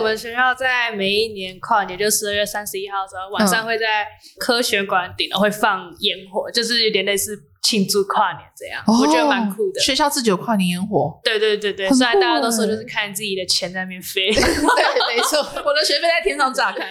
我们学校在每一年跨年，就十二月三十一号的时候，晚上会在科学馆顶楼会放烟火，就是有点类似庆祝跨年这样，哦、我觉得蛮酷的。学校自己有跨年烟火，对对对对，虽然大家都说就是看自己的钱在那边飞，对，没错，我的学费在天上炸开。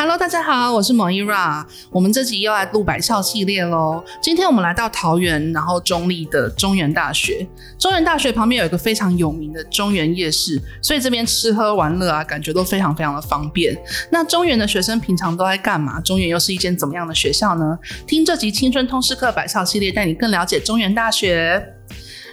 Hello，大家好，我是 Moira。我们这集又来录百校系列喽。今天我们来到桃园，然后中坜的中原大学。中原大学旁边有一个非常有名的中原夜市，所以这边吃喝玩乐啊，感觉都非常非常的方便。那中原的学生平常都在干嘛？中原又是一间怎么样的学校呢？听这集青春通识课百校系列，带你更了解中原大学。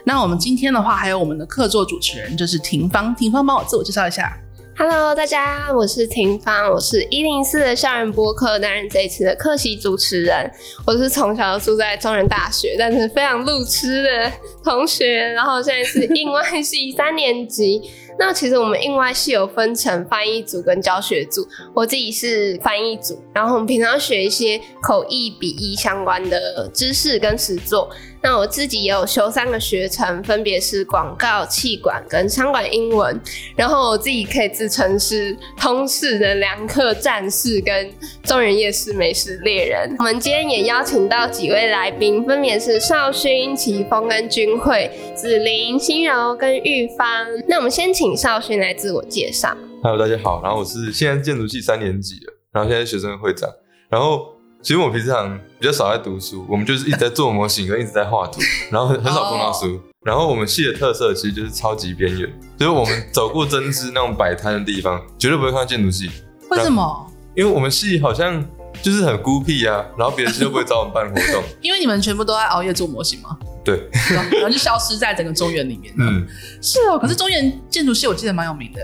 那我们今天的话，还有我们的客座主持人，就是廷芳。廷芳，帮我自我介绍一下。Hello，大家，我是婷芳，我是一零四的校园播客，担任这一次的客席主持人。我是从小住在中原大学，但是非常路痴的同学，然后现在是应外系 三年级。那其实我们应外系有分成翻译组跟教学组，我自己是翻译组，然后我们平常学一些口译、笔译相关的知识跟实作。那我自己也有修三个学程，分别是广告、气管跟商管英文。然后我自己可以自称是通识的良客战士跟众人夜市美食猎人。我们今天也邀请到几位来宾，分别是少勋、奇峰跟君慧、子琳、心柔跟玉芳。那我们先请少勋来自我介绍。Hello，大家好，然后我是现在建筑系三年级，然后现在学生会长，然后。其实我平常比较少在读书，我们就是一直在做模型，跟一直在画图，然后很很少碰到书。然后我们系的特色其实就是超级边缘，就是我们走过针织那种摆摊的地方，绝对不会看到建筑系。为什么？因为我们系好像就是很孤僻啊，然后别的系都不会找我们办活动。因为你们全部都在熬夜做模型吗？对。然后就消失在整个中原里面。嗯，是哦。可是中原建筑系我记得蛮有名的。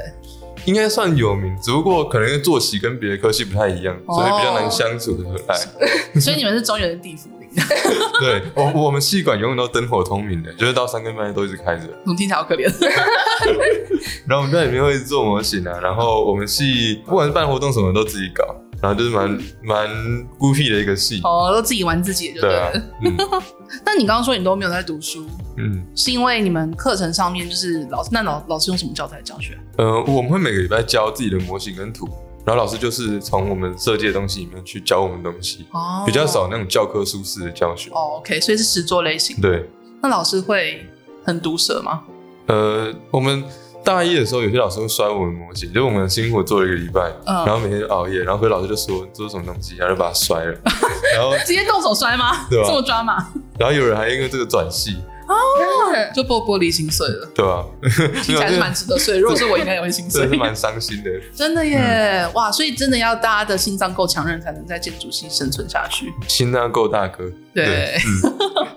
应该算有名，只不过可能作息跟别的科系不太一样，哦、所以比较难相处的和爱。所以你们是中原的地府灵。对，我我们系馆永远都灯火通明的，就是到三更半夜都一直开着。我听起来好可怜。然后我们在里面会做模型啊，然后我们系不管是办活动什么都自己搞。然后就是蛮蛮孤僻的一个系哦，都自己玩自己的就对啊。嗯、但你刚刚说你都没有在读书，嗯，是因为你们课程上面就是老师，那老老师用什么教材教学？呃，我们会每个礼拜教自己的模型跟图，然后老师就是从我们设计的东西里面去教我们东西，哦，比较少那种教科书式的教学。哦，OK，所以是实作类型。对。那老师会很毒舌吗？呃，我们。大一的时候，有些老师会摔我们模型，就我们辛苦做了一个礼拜，嗯、然后每天就熬夜，然后回老师就说这是什么东西，然后就把它摔了，然后直接动手摔吗？对吧？这么抓马？然后有人还因为这个转系。哦，就玻玻璃心碎了，对啊，听起来是蛮值得碎。如果是我，应该也会心碎，是蛮伤心的。真的耶，嗯、哇！所以真的要大家的心脏够强韧，才能在建筑系生存下去。心脏够大哥，对。对嗯、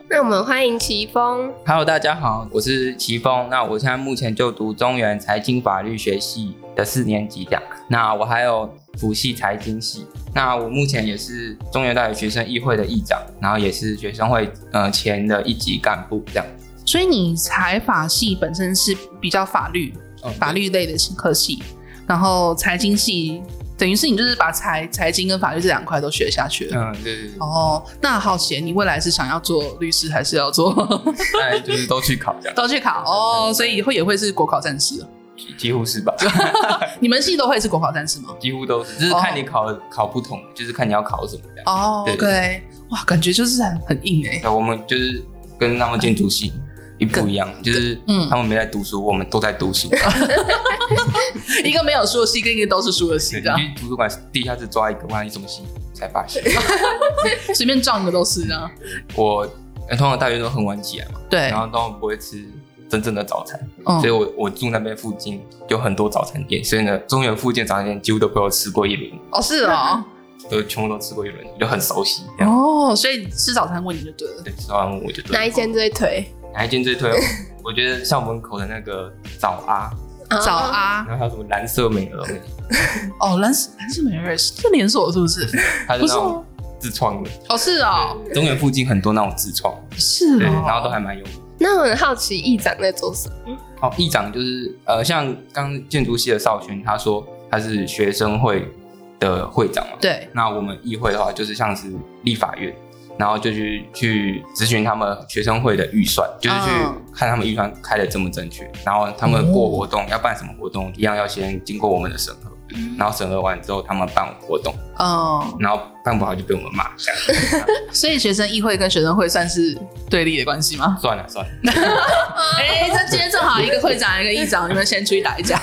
那我们欢迎奇峰。Hello，大家好，我是奇峰。那我现在目前就读中原财经法律学系的四年级这样。那我还有辅系财经系。那我目前也是中原大学学生议会的议长，然后也是学生会呃前的一级干部这样。所以你财法系本身是比较法律、嗯、法律类的科系，然后财经系等于是你就是把财财经跟法律这两块都学下去了。嗯，对对对。哦，那好奇你未来是想要做律师还是要做？哎，就是都去考。都去考哦，所以以后也会是国考战士。几乎是吧？你们系都会是国考战士吗？几乎都是，就是看你考的考不同，就是看你要考什么这样。哦，OK，哇，感觉就是很很硬哎。我们就是跟他们建筑系一不一样，就是嗯，他们没在读书，我们都在读书。一个没有书的系，跟一个都是书的系，这样。图书馆地下室抓一个，万一什么系才发现，随便撞一个都是这样。我通常大学都很晚起来嘛，对，然后都不会吃。真正的早餐，嗯、所以我我住那边附近有很多早餐店，所以呢，中原附近早餐店几乎都被我吃过一轮。哦，是哦，都全部都吃过一轮，就很熟悉。哦，所以吃早餐问你就对了。对，吃早餐问我就对了。哪一间最推？哪一间最推？我觉得校门口的那个早阿，早啊，然后还有什么蓝色美鹅，哦，蓝色蓝色美瑞是连锁是不是？它是那种自创的。哦，是哦。中原附近很多那种自创，是。然后都还蛮有名。那我很好奇，议长在做什么？哦，议长就是呃，像刚建筑系的少勋，他说他是学生会的会长嘛。对。那我们议会的话，就是像是立法院。然后就去去咨询他们学生会的预算，就是去看他们预算开的正不正确。然后他们过活动、哦、要办什么活动，一样要先经过我们的审核。然后审核完之后，他们办活动，嗯，然后办不好就被我们骂。所以学生议会跟学生会算是对立的关系吗？算了算了。哎，这今天正好一个会长一个议长，你们先出去打一架。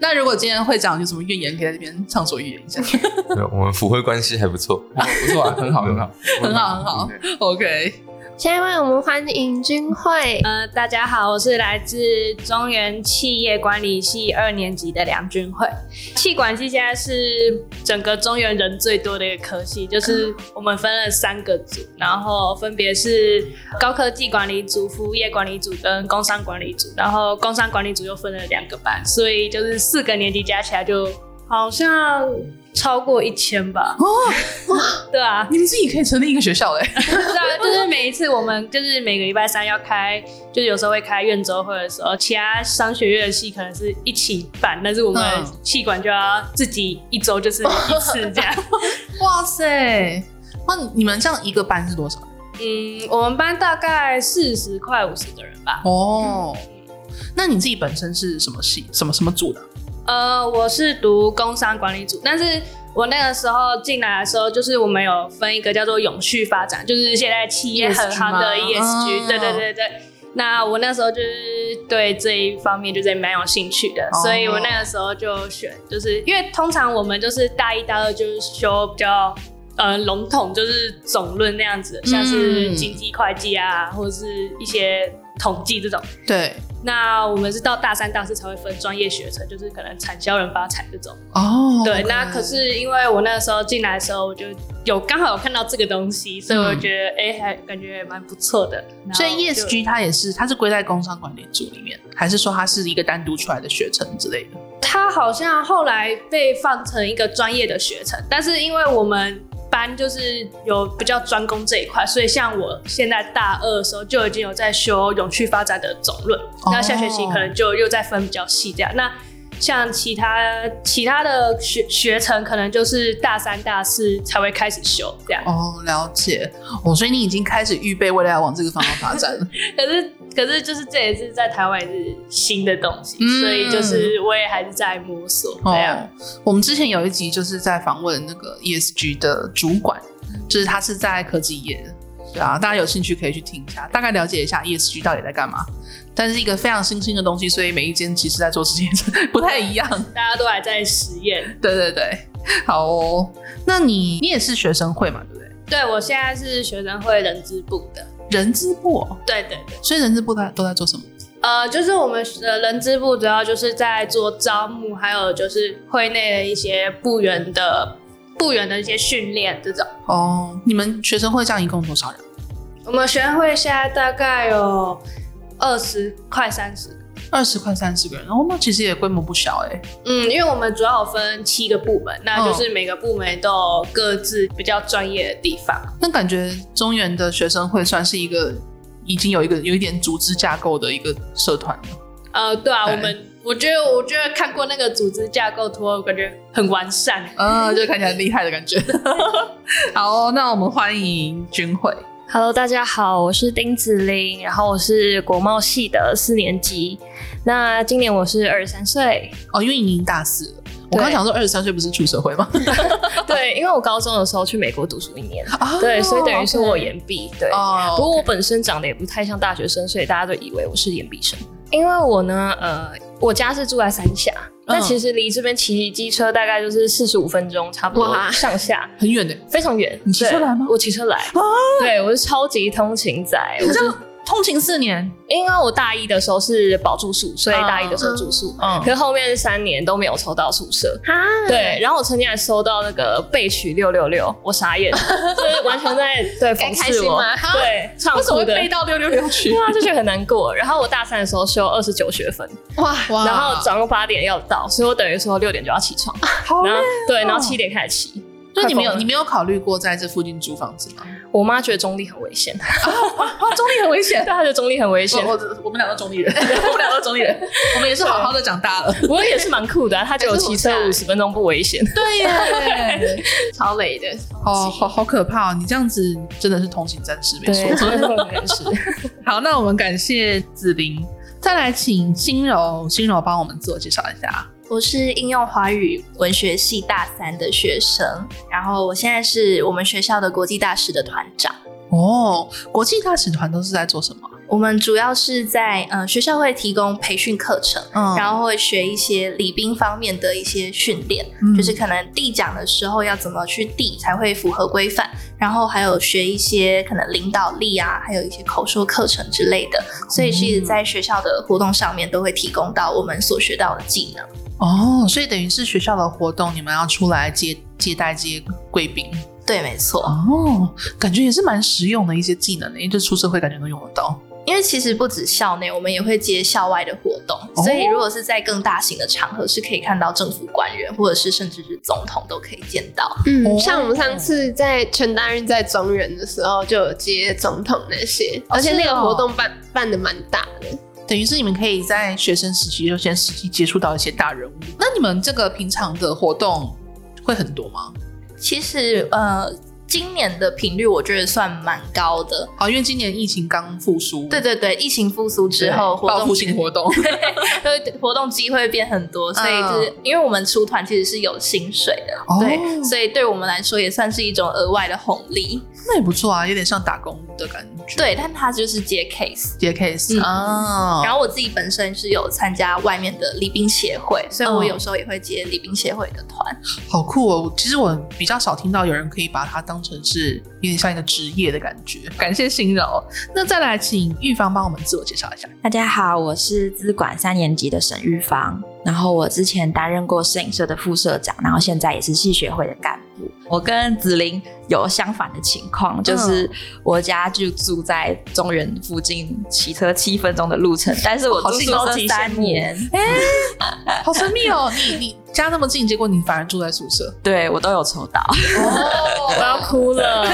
那如果今天会长有什么怨言，可以在这边畅所欲言一下。对，我们府会关系还不错，不错啊，很好 很好，很好很好。OK。下一位，我们欢迎君慧。呃，大家好，我是来自中原企业管理系二年级的梁君慧。企管系现在是整个中原人最多的一个科系，就是我们分了三个组，然后分别是高科技管理组、服务业管理组跟工商管理组，然后工商管理组又分了两个班，所以就是四个年级加起来就好像。超过一千吧。哦，哇，对啊，你们自己可以成立一个学校嘞。对啊，就是每一次我们就是每个礼拜三要开，就是有时候会开院周会的时候，其他商学院的系可能是一起办，但是我们系管就要自己一周就是一次这样。哇塞，那你们这样一个班是多少？嗯，我们班大概四十快五十个人吧。哦，那你自己本身是什么系？什么什么组的？呃，我是读工商管理组，但是我那个时候进来的时候，就是我们有分一个叫做永续发展，就是现在企业很夯的 ESG，对对对对。那我那时候就是对这一方面就是蛮有兴趣的，所以我那个时候就选，就是因为通常我们就是大一、大二就是修比较呃笼统，就是总论那样子，像是经济会计啊，或者是一些统计这种。对。那我们是到大三、大四才会分专业学程，就是可能产销人发财这种。哦，对。那可是因为我那个时候进来的时候，我就有刚好有看到这个东西，所以我觉得哎、嗯欸，还感觉蛮不错的。所以 ESG 它也是，它是归在工商管理组里面，还是说它是一个单独出来的学程之类的？它好像后来被放成一个专业的学程，但是因为我们。班就是有比较专攻这一块，所以像我现在大二的时候就已经有在修永续发展的总论，那、oh. 下学期可能就又再分比较细这样。那像其他其他的学学程，可能就是大三、大四才会开始修这样。哦，oh, 了解。哦，所以你已经开始预备未来要往这个方向发展了。可是，可是就是这也是在台湾也是新的东西，嗯、所以就是我也还是在摸索这样。Oh, 我们之前有一集就是在访问那个 ESG 的主管，就是他是在科技业的。对啊，大家有兴趣可以去听一下，大概了解一下 ESG 到底在干嘛。但是一个非常新兴的东西，所以每一间其实在做事情 不太一样，大家都还在实验。对对对，好哦。那你你也是学生会嘛？对不对？对，我现在是学生会人资部的。人资部哦？对对对。所以人资部在都在做什么？呃，就是我们的人资部主要就是在做招募，还有就是会内的一些部员的。部员的一些训练这种哦，你们学生会这样一共多少人？我们学生会现在大概有二十快三十，二十快三十个人，哦，那其实也规模不小哎。嗯，因为我们主要有分七个部门，那就是每个部门都有各自比较专业的地方。哦，那感觉中原的学生会算是一个已经有一个有一点组织架构的一个社团了。呃，对啊，对我们。我觉得，我觉得看过那个组织架构图，我感觉很完善，嗯，就看起来很厉害的感觉。好哦，那我们欢迎君慧。Hello，大家好，我是丁子玲，然后我是国贸系的四年级。那今年我是二十三岁哦，因为你已经大四了。我刚想说二十三岁不是出社会吗？对，因为我高中的时候去美国读书一年，哦、对，所以等于是我延毕。对，哦、不过我本身长得也不太像大学生，所以大家都以为我是延毕生。因为我呢，呃。我家是住在三峡，那、嗯、其实离这边骑机车大概就是四十五分钟，差不多上下，很远的，非常远。你骑车来吗？我骑车来，啊、对，我是超级通勤仔。我是通勤四年，因为我大一的时候是保住宿，所以大一的时候住宿，嗯，可是后面三年都没有抽到宿舍，对，然后我曾经还收到那个被取六六六，我傻眼，就是完全在对讽刺我，对，唱哭的。背到六六六去，对啊，就觉得很难过。然后我大三的时候修二十九学分，哇。哇，然后早上八点要到，所以我等于说六点就要起床，然后对，然后七点开始骑。所以你没有，你没有考虑过在这附近租房子吗？我妈觉得中立很危险，中立很危险，对，她觉得中立很危险。我我们两个中立人，我们两个中立人，我们也是好好的长大了。我也是蛮酷的，她觉得我骑车五十分钟不危险。对耶，超累的，哦，好好可怕！你这样子真的是通行战士，没错，真的通勤战士。好，那我们感谢子琳，再来请心柔，心柔帮我们自我介绍一下。我是应用华语文学系大三的学生，然后我现在是我们学校的国际大使的团长。哦，国际大使团都是在做什么？我们主要是在呃学校会提供培训课程，嗯，然后会学一些礼宾方面的一些训练，嗯，就是可能递奖的时候要怎么去递才会符合规范，然后还有学一些可能领导力啊，还有一些口说课程之类的，所以其实在学校的活动上面都会提供到我们所学到的技能。哦，所以等于是学校的活动，你们要出来接接待这些贵宾？对，没错。哦，感觉也是蛮实用的一些技能的，因为这出社会感觉都用得到。因为其实不止校内，我们也会接校外的活动，哦、所以如果是在更大型的场合，是可以看到政府官员，或者是甚至是总统都可以见到。嗯，哦、像我们上次在全大运在中原的时候，就有接总统那些，而且那个活动办、哦、办的蛮大的。等于是你们可以在学生时期就先实际接触到一些大人物。那你们这个平常的活动会很多吗？其实，呃。今年的频率我觉得算蛮高的，哦，因为今年疫情刚复苏。对对对，疫情复苏之后，报复性活动，对，活动机会变很多，所以就是因为我们出团其实是有薪水的，哦、对，所以对我们来说也算是一种额外的红利。那也不错啊，有点像打工的感觉。对，但他就是接 case，接 case 啊、嗯。然后我自己本身是有参加外面的礼宾协会，所以我有时候也会接礼宾协会的团。好酷哦！其实我比较少听到有人可以把它当成是有点像一个职业的感觉。感谢心柔。那再来请玉芳帮我们自我介绍一下。大家好，我是资管三年级的沈玉芳。然后我之前担任过摄影社的副社长，然后现在也是系学会的干部。我跟子琳有相反的情况，就是我家就住在中原附近，骑车七分钟的路程，但是我住宿舍三年，哎，好神秘哦！你你家那么近，结果你反而住在宿舍？对，我都有抽到，哦，我要哭了。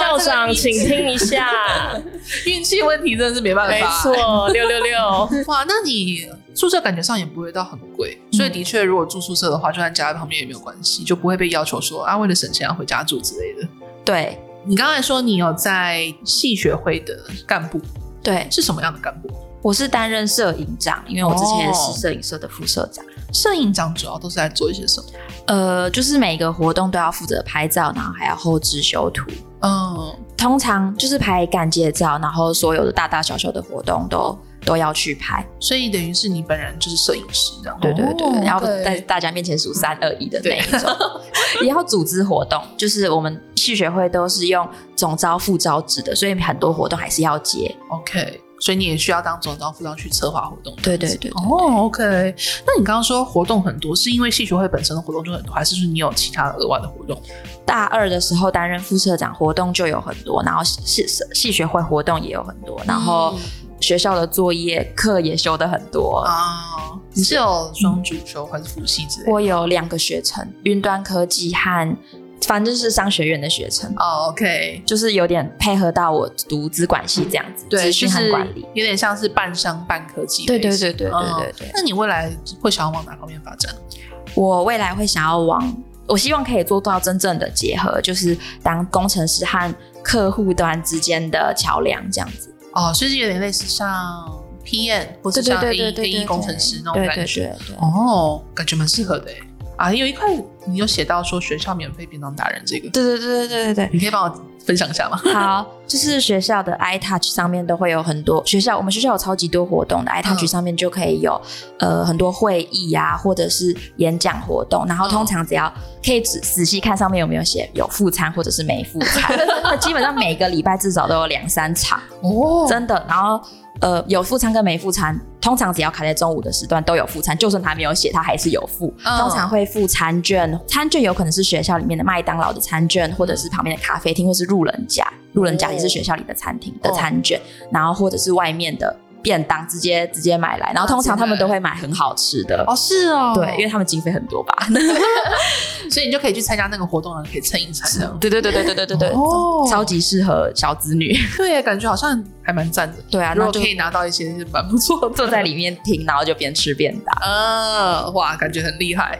校长，请听一下，运气问题真的是没办法。没错，六六六。哇，那你宿舍感觉上也不会到很贵，嗯、所以的确，如果住宿舍的话，就算家在旁边也没有关系，就不会被要求说啊，为了省钱要回家住之类的。对，你刚才说你有在系学会的干部，对，是什么样的干部？我是担任摄影长，因为我之前是摄影社的副社长。摄、哦、影长主要都是在做一些什么？呃，就是每个活动都要负责拍照，然后还要后置修图。嗯，通常就是拍感谢照，然后所有的大大小小的活动都都要去拍，所以等于是你本人就是摄影师这样。对对对，然后在大家面前数三二一的那一种，也要组织活动，就是我们系学会都是用总招副招制的，所以很多活动还是要接。OK。所以你也需要当总招副招去策划活动。对对对，对。哦，OK。那你刚刚说活动很多，是因为系学会本身的活动就很多，还是说你有其他的额外的活动？大二的时候担任副社长，活动就有很多，然后系系学会活动也有很多，然后学校的作业课也修的很多啊。你是有双主修还是辅系之类的？我有两个学程，云端科技和。反正就是商学院的学程哦、oh,，OK，就是有点配合到我读资管系这样子，对，资讯和管理，有点像是半商半科技。对对对对对对对，对。那你未来会想要往哪方面发展？我未来会想要往，我希望可以做到真正的结合，就是当工程师和客户端之间的桥梁这样子。哦、oh,，所以有点类似像 PM 或者像 AE AE 工程师那种感觉。哦，感觉蛮适合的啊，有一块你有写到说学校免费便当达人这个，对对对对对对。对，你可以帮我分享一下吗？好，就是学校的 iTouch 上面都会有很多学校，我们学校有超级多活动的，iTouch 上面就可以有呃很多会议呀、啊，或者是演讲活动，然后通常只要可以仔仔细看上面有没有写有副餐或者是没副餐，那基本上每个礼拜至少都有两三场哦，真的，然后。呃，有副餐跟没副餐，通常只要卡在中午的时段都有副餐，就算他没有写，他还是有附。Oh. 通常会付餐券，餐券有可能是学校里面的麦当劳的餐券，或者是旁边的咖啡厅，或是路人甲，路人甲也是学校里的餐厅的餐券，oh. 然后或者是外面的。便当直接直接买来，然后通常他们都会买很好吃的哦，是哦，对，因为他们经费很多吧，所以你就可以去参加那个活动，可以蹭一蹭的。对对对对对对对对，哦，超级适合小子女。对，感觉好像还蛮赞的。对啊，然后可以拿到一些是蛮不错，坐在里面听，然后就边吃边打。呃，哇，感觉很厉害。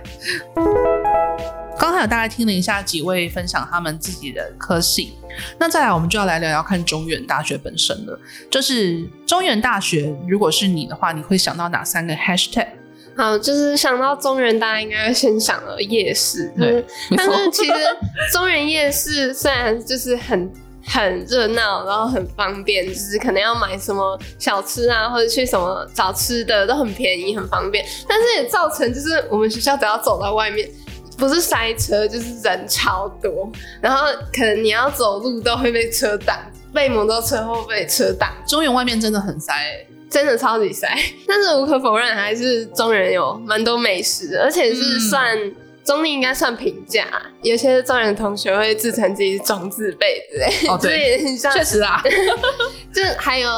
刚才有大概听了一下几位分享他们自己的科系，那再来我们就要来聊聊看中原大学本身了。就是中原大学，如果是你的话，你会想到哪三个 hashtag？好，就是想到中原，大家应该先想到夜市。对，但是其实中原夜市虽然就是很很热闹，然后很方便，就是可能要买什么小吃啊，或者去什么找吃的都很便宜，很方便。但是也造成就是我们学校只要走到外面。不是塞车，就是人超多，然后可能你要走路都会被车挡，被摩托车或被车挡。中原外面真的很塞，真的超级塞。但是无可否认，还是中原有蛮多美食的，而且是算、嗯、中立应该算平价。有些中原同学会自称自己是中字辈之类。哦，对，确实啊。就还有，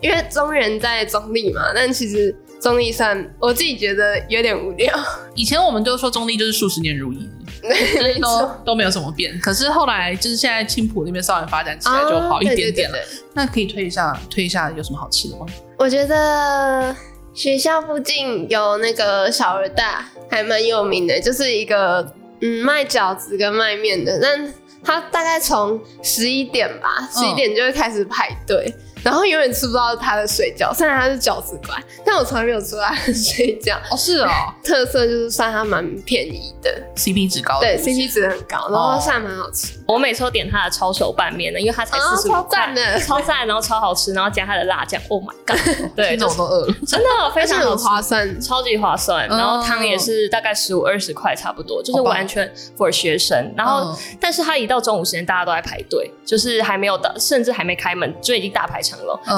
因为中原在中立嘛，但其实。中立算我自己觉得有点无聊。以前我们都说中立就是数十年如一，都都没有什么变。可是后来就是现在青浦那边稍微发展起来就好一点点了。那可以推一下，推一下有什么好吃的吗？我觉得学校附近有那个小儿大，还蛮有名的，就是一个嗯卖饺子跟卖面的。但他大概从十一点吧，十一点就会开始排队。嗯然后永远吃不到他的水饺，虽然他是饺子馆，但我从来没有吃过他的水饺。哦，是哦，特色就是算它蛮便宜的，CP 值高。对，CP 值很高，然后算蛮好吃。我每次都点他的抄手拌面呢，因为它才四十五块，超赞的，超赞，然后超好吃，然后加他的辣酱，Oh my god！对，这种都饿了，真的非常很划算，超级划算。然后汤也是大概十五二十块差不多，就是完全 for 学生。然后，但是他一到中午时间，大家都在排队，就是还没有到，甚至还没开门就已经大排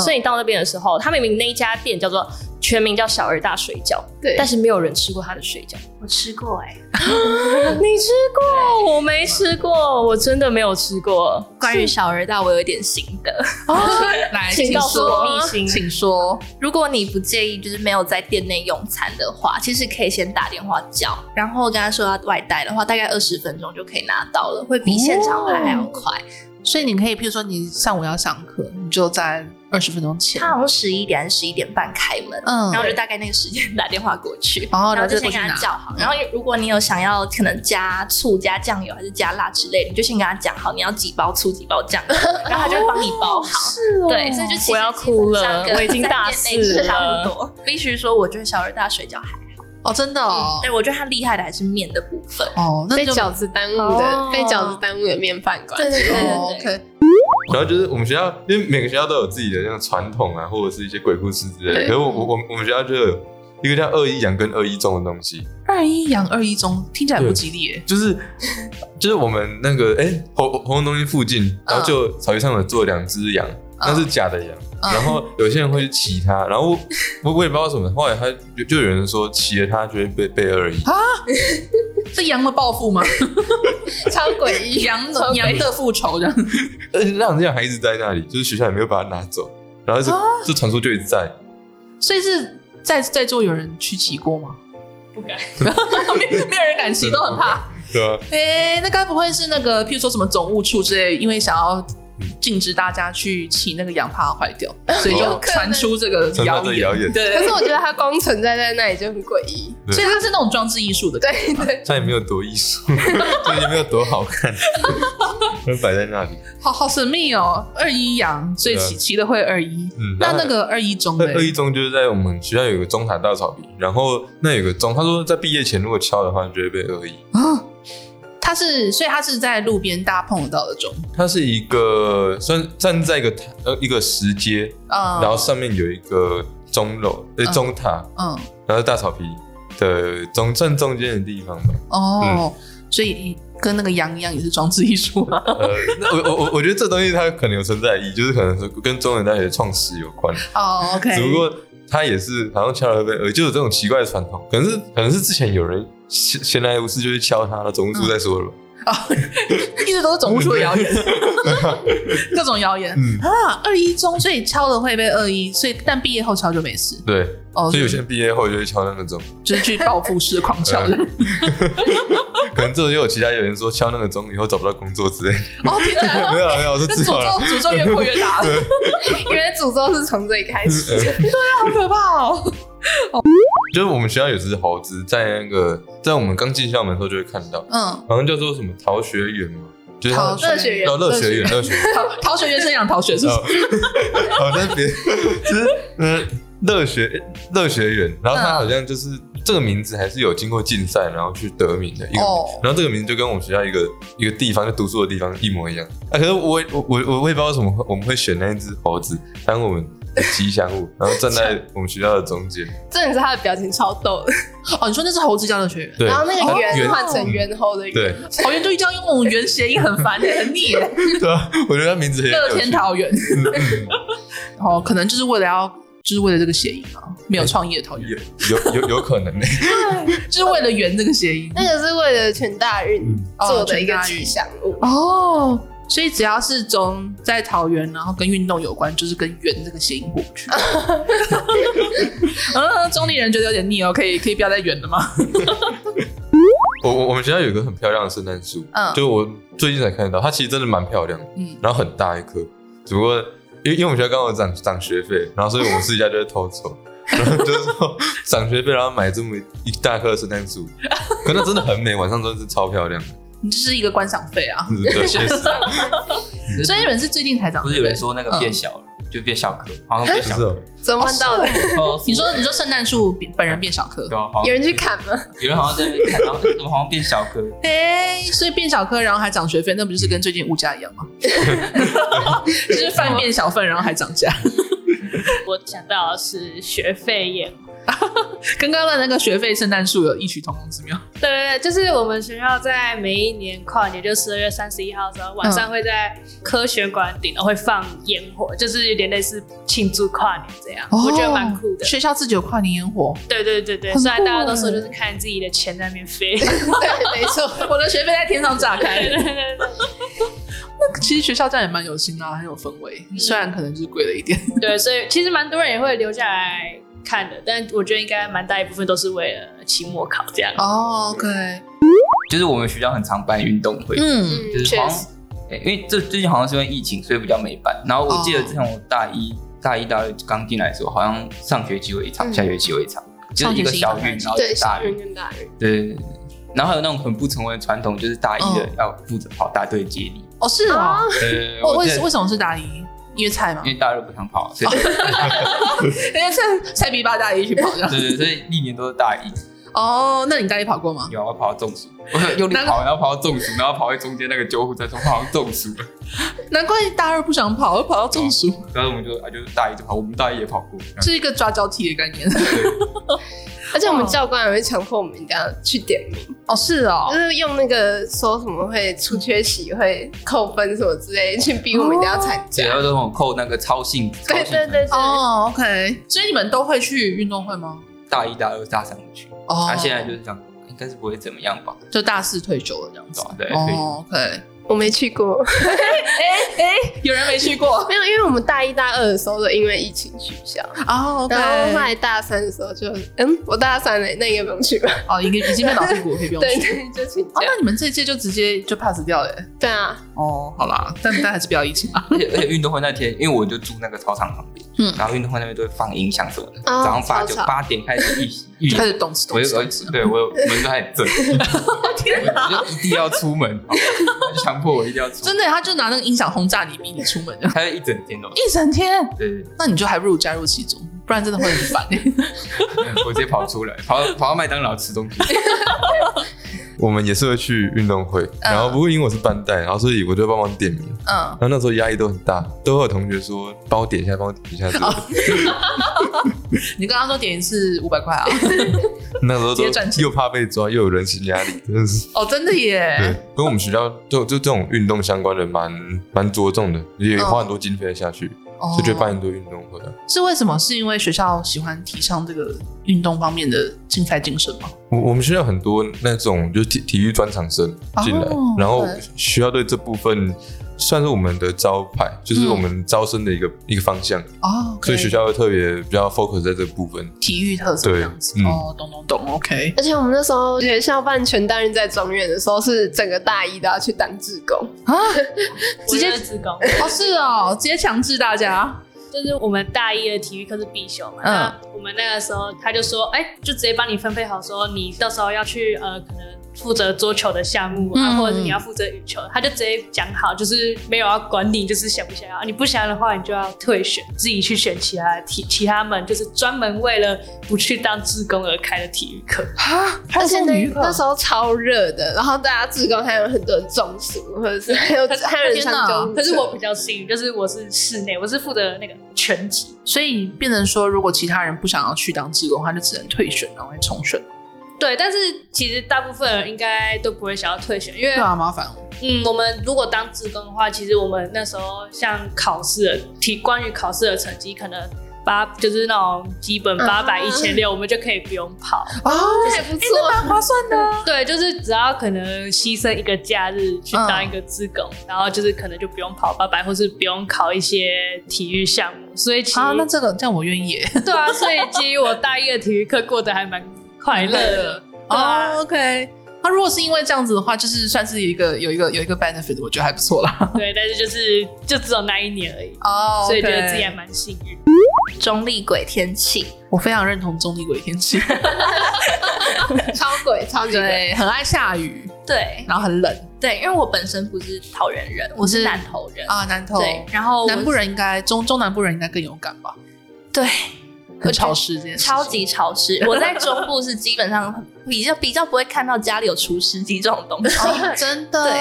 所以你到。那边的时候，他明明那一家店叫做全名叫小儿大水饺，对，但是没有人吃过他的水饺。我吃过哎、欸，你吃过？我没吃过，我真的没有吃过。关于小儿大，我有点心得，来，请告诉我秘辛，请说。如果你不介意，就是没有在店内用餐的话，其实可以先打电话叫，然后跟他说要外带的话，大概二十分钟就可以拿到了，会比现场还还要快。哦、所以你可以，譬如说你上午要上课，你就在。二十分钟前，他好像十一点还是十一点半开门，嗯，然后就大概那个时间 打电话过去，哦、然后就先跟他叫好。然后如果你有想要可能加醋、加酱油还是加辣之类的，你就先跟他讲好，你要几包醋、几包酱，然后他就会帮你包好。是哦，对，所以就我要哭了，我已经大四了，差不多。必须说，我觉得小儿大水饺还好哦，真的哦。对，我觉得他厉害的还是面的部分哦，被饺子耽误的，被饺子耽误的面饭馆。对对对对。然后就是我们学校，因为每个学校都有自己的那种传统啊，或者是一些鬼故事之类的。可是我我我我们学校就有一个叫二一阳跟二一中的东西。二一阳二一中听起来不吉利耶。就是就是我们那个哎红红东西附近，然后就草地上有做两只羊，那、uh, 是假的羊。Uh, 然后有些人会去骑它，然后我我也不知道什么，后来他就有人说骑了它就会被被二一啊。是羊的报复吗？超诡异，羊羊的复仇这样，而且让这样还一直在那里，就是学校也没有把它拿走，然后这这传说就一直在。所以是在在座有人去骑过吗？不敢，没没有人敢骑，都很怕。对啊。哎，那该不会是那个，譬如说什么总务处之类，因为想要。禁止大家去骑那个羊，怕坏掉，所以就传出这个谣言。对，可是我觉得它光存在在那里就很诡异，所以它是那种装置艺术的。对对，它也没有多艺术，对，也没有多好看。摆在那里，好好神秘哦。二一羊，所以骑骑的会二一。嗯，那那个二一中，二一中就是在我们学校有个中塔大草坪，然后那有个钟，他说在毕业前如果敲的话，就会被二一。啊，他是，所以它是在路边大家碰得到的钟。它是一个算站在一个呃一个石阶，嗯，然后上面有一个钟楼，呃钟塔，嗯，然后大草坪的中正中间的地方吧。哦，嗯、所以。跟那个羊一样，也是装置艺术吗？呃，我我我我觉得这东西它可能有存在意义，就是可能是跟中原大学创始有关。哦，OK。只不过它也是好像敲了会被，就有这种奇怪的传统，可能是可能是之前有人闲闲来无事就去敲它了，总务处再说了吧。啊、哦，一直都是总务处的谣言，各种谣言。嗯啊，二一中，所以敲了会被二一，所以但毕业后敲就没事。对，哦，所以有些人毕业后就会敲那个钟，就是去报复式狂敲的。可能这又有其他有人说敲那个钟以后找不到工作之类。哦，天哪！没有没有，我是诅咒诅咒越扩越大。因为诅咒是从这里开始。对啊，好可怕哦。就是我们学校有只猴子，在那个在我们刚进校门的时候就会看到，嗯，好像叫做什么逃学园嘛，就是乐学园，乐学园，乐学园，逃学园是养逃学是不是？好像别，就是嗯，乐学乐学园，然后他好像就是。这个名字还是有经过竞赛，然后去得名的一个。Oh. 然后这个名字就跟我们学校一个一个地方就读书的地方一模一样。啊，可是我我我我也不知道为什么我们会选那一只猴子当我们的吉祥物，然后站在我们学校的中间。这也是他的表情超逗的。哦，你说那是猴子教的学员？对。然后那个圆换成猿猴的猿。对。桃园就一定要用那种圆谐音，很烦的，很腻。对啊，我觉得他名字很乐天桃园。哦，可能就是为了要。就是为了这个谐音啊，没有创意的桃园，有有有可能呢，就是为了圆这个谐音，那个是为了全大运做的一个吉祥物哦，所以只要是中在桃园，然后跟运动有关，就是跟圆这个谐音过不去。嗯，中坜人觉得有点腻哦，可以可以不要再圆了吗？我我我们学校有一个很漂亮的圣诞树，嗯，就我最近才看到，它其实真的蛮漂亮的，嗯，然后很大一棵，只不过。因为因为我们学校刚好涨涨学费，然后所以我们私底下就会偷走，然 后就是说涨学费，然后买这么一大棵圣诞树，可那真的很美，晚上真的是超漂亮的。你这是一个观赏费啊，对，确实。所以你们是最近才涨，不是有人说那个变小了？嗯就变小颗，好像变小了，怎么办到的？你说你说圣诞树本人变小颗，有人去砍吗？有人好像在那边砍，然后怎么好像变小颗？哎，所以变小颗，然后还涨学费，那不就是跟最近物价一样吗？就是饭变小份，然后还涨价。我想到的是学费耶。跟 刚刚的那个学费圣诞树有异曲同工之妙。对对对，就是我们学校在每一年跨年，就十二月三十一号的时候，晚上会在科学馆顶楼会放烟火，就是有点类似庆祝跨年这样。哦、我觉得蛮酷的。学校自己有跨年烟火？对对对对，虽然大家都说就是看自己的钱在那边飞。对，没错，我的学费在天上炸开。对对对对。那其实学校这样也蛮有心啊，很有氛围，嗯、虽然可能就是贵了一点。对，所以其实蛮多人也会留下来。看的，但我觉得应该蛮大一部分都是为了期末考这样。哦，OK。就是我们学校很常办运动会，嗯，就是好像，因为这最近好像是因为疫情，所以比较没办。然后我记得之前我大一、大一、大二刚进来的时候，好像上学期有一场，下学期有一场，就是一个小运，然后大运跟大运。对，然后还有那种很不成文的传统，就是大一的要负责跑大队接力。哦，是啊。我为为什么是大一？因为菜嘛，因为大二不想跑，所以 人家菜菜比八大一去跑这样。对对，所以历年都是大一。哦，那你大一跑过吗？有，我跑到中暑，我用力跑，然后跑到中暑，然后跑回中间那个救护车，说跑到中暑了。难怪大二不想跑，会跑到中暑。然后我们就啊，就是大一就跑，我们大一也跑过，是一个抓交替的概念。而且我们教官也会强迫我们一定要去点名哦，是哦，就是用那个说什么会出缺席会扣分什么之类，去逼我们一定要参加。然后这种扣那个超性，对对对哦，OK。所以你们都会去运动会吗？大一、大二、大三不去。哦，他现在就是这样，应该是不会怎么样吧？就大四退休了这样子。对，OK。我没去过，哎哎，有人没去过？没有，因为我们大一大二的时候就因为疫情取消，哦，然后后来大三的时候就，嗯，我大三了，那应该不用去吧？哦，已经已经被老屁股，可以不用去，对对，就请假。哦，那你们这一届就直接就 pass 掉了？对啊。哦，好啦，但但还是不要疫情啊。而且而且运动会那天，因为我就住那个操场旁边，嗯，然后运动会那边都会放音响什么的，早上八九八点开始预开始动词动词，我就对我门都还震，天哪，就一定要出门。强迫我一定要出。真的，他就拿那个音响轰炸你，逼你出门。他就一整天都，一整天。对，那你就还不如加入其中，不然真的会很烦。我直接跑出来，跑跑到麦当劳吃东西。我们也是会去运动会，然后不过因为我是班代，然后所以我就帮忙点名。嗯，然后那时候压力都很大，都会有同学说帮我点一下，帮我点一下。你刚刚说点一次五百块啊？那时候都又怕被抓，又有人情压力，真的是。哦，真的耶。对，不过我们学校就就这种运动相关的蛮蛮着重的，也花很多经费下去。所以就办很多运动会，是为什么？是因为学校喜欢提倡这个运动方面的竞赛精神吗？我我们学校很多那种就是体体育专长生进来，哦、然后学校对这部分。算是我们的招牌，就是我们招生的一个、嗯、一个方向。哦，所以学校会特别比较 focus 在这个部分，体育特色这样子。对嗯、哦，懂懂懂，OK。而且我们那时候学校办全大运在中院的时候，是整个大一都要去当志工。啊，直接志工。哦，是哦，直接强制大家，就是我们大一的体育课是必修嘛，嗯，那我们那个时候他就说，哎、欸，就直接帮你分配好，说你到时候要去呃，可能。负责桌球的项目啊，或者是你要负责羽球，他就直接讲好，就是没有要管你，就是想不想要。你不想要的话，你就要退选，自己去选其他的体其他门，就是专门为了不去当志工而开的体育课啊。而且那那时候超热的，然后大家志工还有很多人中暑，或者是还有还有人上救护车。可是我比较幸运，就是我是室内，我是负责那个拳击，所以变成说，如果其他人不想要去当志工，他就只能退选，然后重选。对，但是其实大部分人应该都不会想要退选，因为对啊，麻烦。嗯，我们如果当职工的话，其实我们那时候像考试的题，关于考试的成绩，可能八就是那种基本八百一千六，我们就可以不用跑哦，还不错，蛮划算的。对，就是只要可能牺牲一个假日去当一个职工，嗯、然后就是可能就不用跑八百，或是不用考一些体育项目。所以其实啊，那这个这样我愿意。对啊，所以其实我大一的体育课过得还蛮。快乐的哦，OK。他如果是因为这样子的话，就是算是一个有一个有一个 benefit，我觉得还不错啦。对，但是就是就只有那一年而已哦，所以觉得自己还蛮幸运。中立鬼天气，我非常认同中立鬼天气，超鬼超级对，很爱下雨，对，然后很冷，对，因为我本身不是桃园人，我是南投人啊，南投。对，然后南部人应该中中南部人应该更有感吧？对。很潮湿，这件事超级潮湿。我在中部是基本上比较比较不会看到家里有除湿机这种东西，哦、真的。对，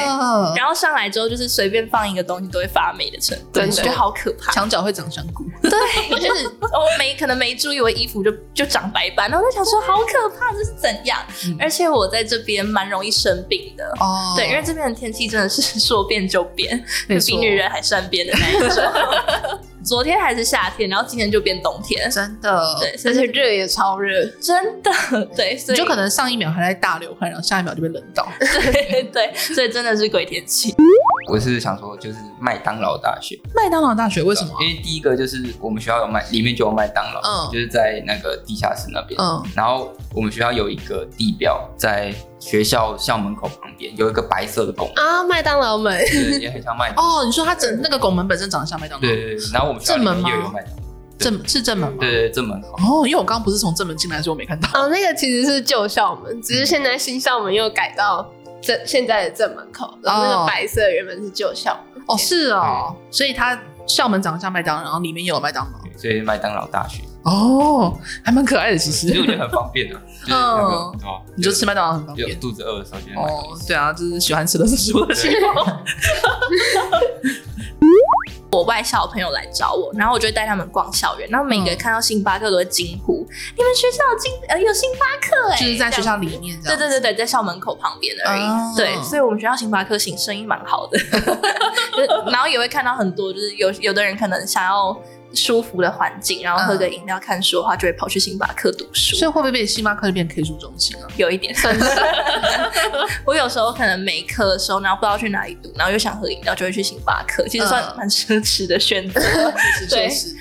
然后上来之后就是随便放一个东西都会发霉的程度，对，我觉得好可怕。墙角会长香菇，对，就是我没可能没注意，我衣服就就长白斑，然后我在想说好可怕，这是怎样？嗯、而且我在这边蛮容易生病的哦，对，因为这边的天气真的是 说变就变，比女人还善变的那一种。昨天还是夏天，然后今天就变冬天，真的。对，而且热也超热，真的。对，所以就可能上一秒还在大流汗，然后下一秒就被冷到。对对，所以真的是鬼天气。我是想说，就是麦当劳大学。麦当劳大学为什么？因为第一个就是我们学校有麦，里面就有麦当劳，嗯，就是在那个地下室那边，嗯。然后我们学校有一个地标，在学校校门口旁边有一个白色的拱啊，麦当劳门，也很像麦当劳。哦，你说它整那个拱门本身长得像麦当劳？对对对。然后我们学校里面又有麦当劳。正是正门吗？对对，正门。哦，因为我刚刚不是从正门进来，所以我没看到。哦，那个其实是旧校门，只是现在新校门又改到正现在的正门口，然后那个白色原本是旧校门。哦，是哦，所以它校门长得像麦当劳，然后里面也有麦当劳，所以麦当劳大学。哦，还蛮可爱的，其实。其实我觉得很方便的。嗯。哦。你就吃麦当劳很方便。肚子饿的时候就哦，对啊，就是喜欢吃的是食物的时候。我 外校的朋友来找我，然后我就会带他们逛校园，然后每个人看到星巴克都会惊呼：“嗯、你们学校有星呃有星巴克哎！”就是在学校里面，对对对对，在校门口旁边而已。哦、对，所以我们学校星巴克行生意蛮好的，然后也会看到很多，就是有有的人可能想要。舒服的环境，然后喝个饮料、看书的话，就会跑去星巴克读书。所以会不会变星巴克就变 K 书中心啊？有一点。我有时候可能没课的时候，然后不知道去哪里读，然后又想喝饮料，就会去星巴克。其实算蛮奢侈的选择。确实，确实。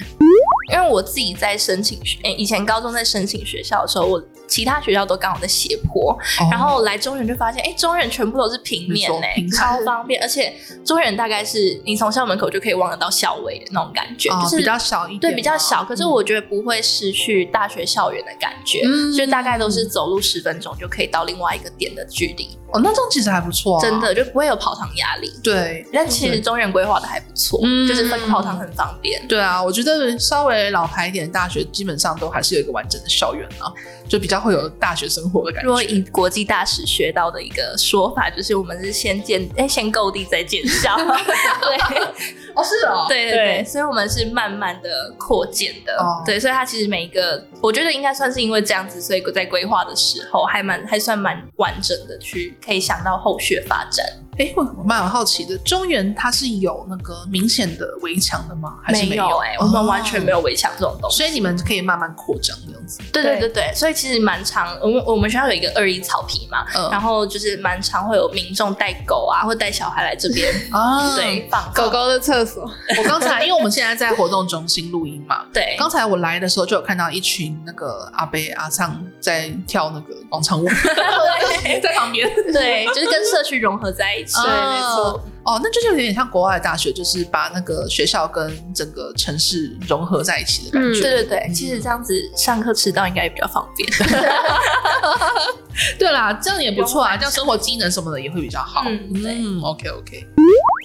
因为我自己在申请学，诶，以前高中在申请学校的时候，我其他学校都刚好在斜坡，哦、然后来中原就发现，哎，中原全部都是平面哎，超方便，而且中原大概是你从校门口就可以望得到校尾的那种感觉，哦、就是比较小一点，对，比较小，可是我觉得不会失去大学校园的感觉，嗯，就大概都是走路十分钟就可以到另外一个点的距离。哦，那这样其实还不错、啊，真的就不会有跑堂压力。对，但其实中原规划的还不错，嗯，就是分跑堂很方便。对啊，我觉得稍微老牌一点的大学，基本上都还是有一个完整的校园啊，就比较会有大学生活的感觉。如果以国际大使学到的一个说法，就是我们是先建，哎、欸，先购地再建校。对，哦，是哦，对对对，对，所以我们是慢慢的扩建的。哦，对，所以它其实每一个，我觉得应该算是因为这样子，所以在规划的时候还蛮还算蛮完整的，去可以想到后续发展。哎，我我蛮好奇的，中原它是有那个明显的围墙的吗？还是没有？哎、欸，我们完全没有围墙这种东西，所以你们可以慢慢扩张这样子。对对对对，所以其实蛮常，我们我们学校有一个二一草皮嘛，嗯、然后就是蛮常会有民众带狗啊，或带小孩来这边啊，对，放狗狗的厕所。我刚才因为我们现在在活动中心录音嘛，对，刚才我来的时候就有看到一群那个阿伯阿桑在跳那个广场舞，在旁边，对，就是跟社区融合在一起，对，没错。哦，那就是有点像国外的大学，就是把那个学校跟整个城市融合在一起的感觉。嗯、对对对，嗯、其实这样子上课迟到应该也比较方便。对啦，这样也不错啊，这样生活机能什么的也会比较好。嗯，嗯，OK OK。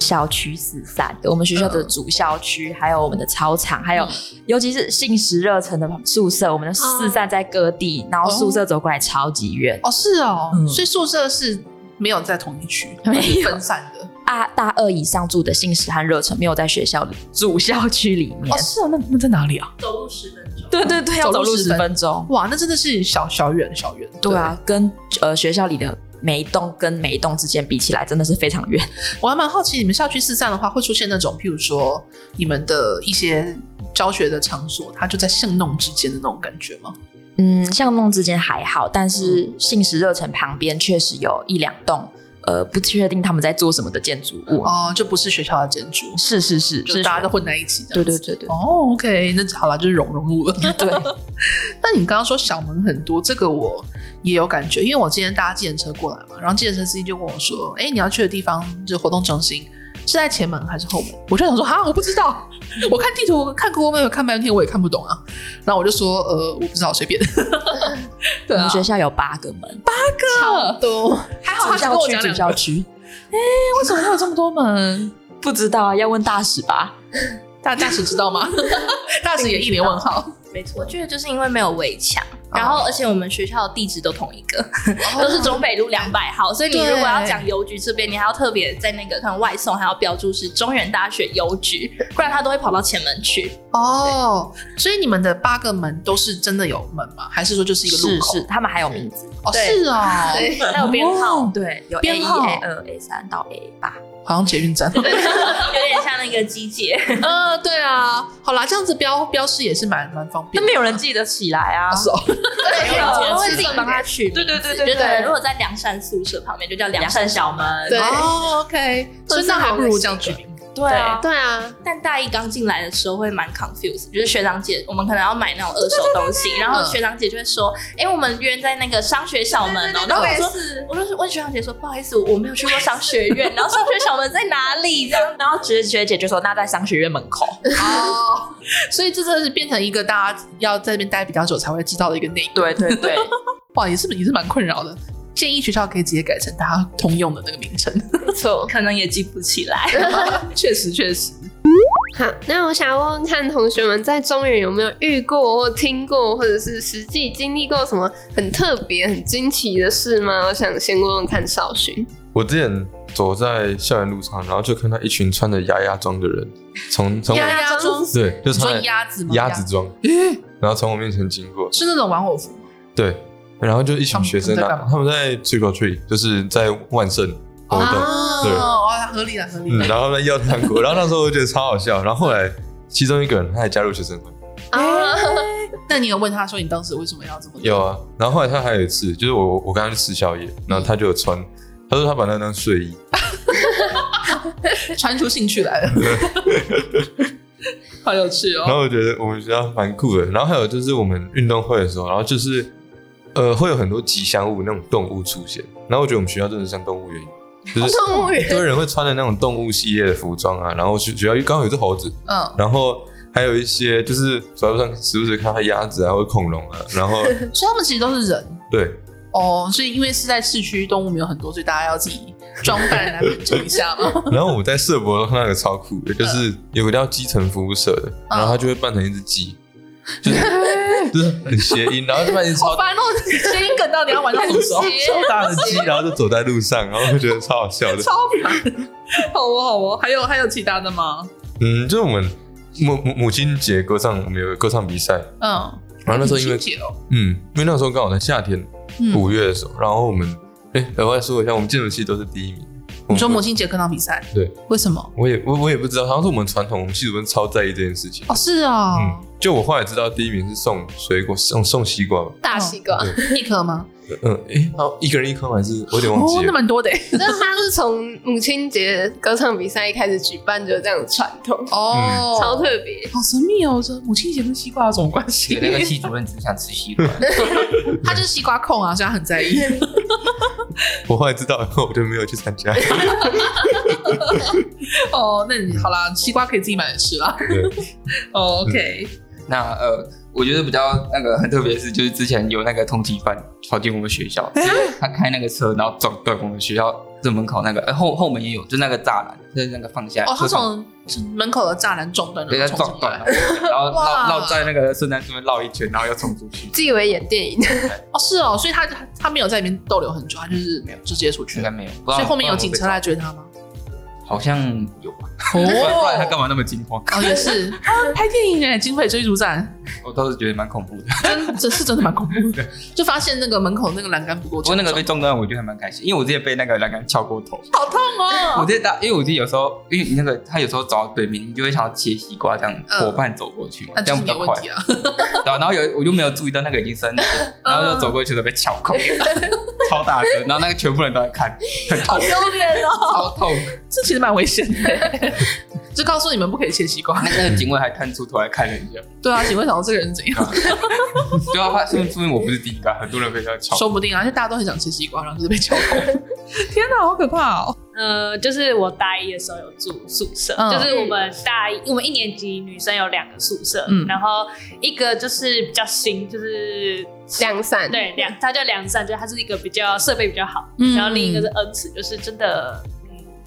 校区四散，我们学校的主校区，还有我们的操场，还有尤其是信实热忱的宿舍，我们的四散在各地，然后宿舍走过来超级远。哦，是哦，嗯、所以宿舍是。没有在同一区，没有分散的。大大二以上住的信实和热忱没有在学校里主校区里面。哦，是啊，那那在哪里啊？走路十分钟。对对对，要走路十分钟。哇，那真的是小小远小远。对啊，跟呃学校里的每一栋跟每一栋之间比起来，真的是非常远。我还蛮好奇，你们校区四散的话，会出现那种，譬如说你们的一些教学的场所，它就在巷弄之间的那种感觉吗？嗯，巷弄之间还好，但是信实热忱旁边确实有一两栋。呃，不确定他们在做什么的建筑物哦，就不是学校的建筑，是是是，就大家都混在一起的。对对对对。哦，OK，那好了，就是融融入了。对。那你刚刚说小门很多，这个我也有感觉，因为我今天搭计程车过来嘛，然后计程车司机就问我说：“哎，你要去的地方就活动中心。”是在前门还是后门？我就想说啊，我不知道。我看地图，看 Google Map 看半天，我也看不懂啊。然后我就说呃，我不知道，随便。对啊，我们学校有八个门，八个，超多。还好他是跟我讲主校区。哎，为什么会有这么多门？不知道啊，要问大使吧。大大使知道吗？大使也一脸问号。没错，我觉得就是因为没有围墙。然后，而且我们学校的地址都同一个，哦、都是中北路两百号，所以你如果要讲邮局这边，你还要特别在那个看外送，还要标注是中原大学邮局，不然他都会跑到前门去。哦，所以你们的八个门都是真的有门吗？还是说就是一个路口？是，是，他们还有名字。哦，是哦，还有编号，哦、对，有 A 一、A 二、A 三到 A 八。好像捷运站，有点像那个机姐。嗯，对啊。好啦，这样子标标识也是蛮蛮方便。那没有人记得起来啊。是哦。对，我会自己帮他取。对对对对对。如果在梁山宿舍旁边，就叫梁山小门。对。哦，OK。所以那还不如这样取名。对啊，对。啊，但大一刚进来的时候会蛮 confused，就是学长姐，我们可能要买那种二手东西，然后学长姐就会说，哎，我们约在那个商学小门哦，然后我说，我就问学长姐说，不好意思，我没有去过商学院，然后商学小 门在哪里？这样，然后学学姐就说，那在商学院门口。哦，所以这真的是变成一个大家要在这边待比较久才会知道的一个内容。对对对，哇，也是也是蛮困扰的。建议学校可以直接改成大家通用的那个名称，没错，可能也记不起来。确实，确实。好，那我想问问看同学们，在中原有没有遇过或听过，或者是实际经历过什么很特别、很惊奇的事吗？我想先问问看少勋。我之前走在校园路上，然后就看到一群穿着鸭鸭装的人，从从鸭鸭装，对，就穿鸭子鸭子装，然后从我面前经过，是那种玩偶服吗？对。然后就一群学生啊，他们在 trick or treat，就是在万圣活动，对，合理了，合理。嗯，然后呢，要糖果，然后那时候我觉得超好笑。然后后来，其中一个人他还加入学生会。啊，那你有问他说你当时为什么要这么做？有啊，然后后来他还有一次，就是我我跟他去吃宵夜，然后他就有穿，他说他把那当睡衣，穿出兴趣来了，好有趣哦。然后我觉得我们学校蛮酷的。然后还有就是我们运动会的时候，然后就是。呃，会有很多吉祥物那种动物出现，然后我觉得我们学校真的像动物园，就是 动物园，很多人会穿的那种动物系列的服装啊，然后学学校刚好有只猴子，嗯，然后还有一些就是走在路上时不时看到鸭子啊或者恐龙啊，然后所以他们其实都是人，对，哦，所以因为是在市区，动物没有很多，所以大家要自己装扮来满足一下嘛。然后我在社博看到一个超酷的，就是有个叫基层服务社的，然后他就会扮成一只鸡，就是。就是很谐音，然后就发现超烦哦，谐音梗到底要玩到什么时候？超大的鸡，然后就走在路上，然后就觉得超好笑的。超烦，好哦好哦，还有还有其他的吗？嗯，就是我们母母母亲节歌唱，我们有个歌唱比赛。嗯，然后那时候因为、哦、嗯，因为那时候刚好在夏天五月的时候，嗯、然后我们哎，额、欸、外说一下，我们建筑系都是第一名。你说母亲节歌唱比赛？对，为什么？我也我我也不知道，好像是我们传统，我们系主任超在意这件事情。哦，是啊、哦。嗯，就我后来知道，第一名是送水果，送送西瓜，大西瓜，一颗吗？嗯，哎、欸，好，一个人一颗还是我有点忘记了。哦，那蛮多的。那他是从母亲节歌唱比赛一开始举办就这样传统哦，超特别，好神秘哦。这母亲节跟西瓜有什么关系？那个系主任只想吃西瓜，他就是西瓜控啊，所以他很在意。我后来知道以后，我就没有去参加。哦，那你好啦，西瓜可以自己买来吃啦。对，哦，OK。那呃。我觉得比较那个很特别的是，就是之前有那个通缉犯跑进我们学校，他开那个车，然后撞断我们学校正门口那个，呃后后门也有，就那个栅栏，就是那个放下来。哦，他从门口的栅栏撞断了，对，他撞断了，然后绕绕在那个圣诞树那边绕一圈，然后又冲出去。自以为演电影。哦，是哦，所以他他没有在里面逗留很久，他就是没有直接出去，应该没有。所以后面有警车来追他吗？好像有吧，哦，不然他干嘛那么惊慌？哦，也是，拍电影哎，警匪追逐战，我倒是觉得蛮恐怖的，真这是真的蛮恐怖的。就发现那个门口那个栏杆不够，不过那个被撞断，我觉得还蛮开心，因为我之前被那个栏杆敲过头，好痛哦。我记得打，因为我记得有时候，因为你那个他有时候走到对面，你就会想要切西瓜这样伙伴走过去，这样比较快啊。然后然后有我就没有注意到那个已经生了，然后就走过去都被敲空，超大声，然后那个全部人都在看，好丢脸哦，好痛，这其实蛮危险的。就告诉你们不可以切西瓜。那个警卫还探出头来看了一下。对啊，警卫想说这个人是怎样？对啊，他说说明我不是第一个，很多人被他敲。说不定啊，而且大家都很想吃西瓜，然后就是被敲空。天哪，好可怕哦！呃，就是我大一的时候有住宿舍，嗯、就是我们大一，我们一年级女生有两个宿舍，嗯、然后一个就是比较新，就是良善，对，良，它叫良善，就它是一个比较设备比较好，嗯、然后另一个是恩慈，就是真的。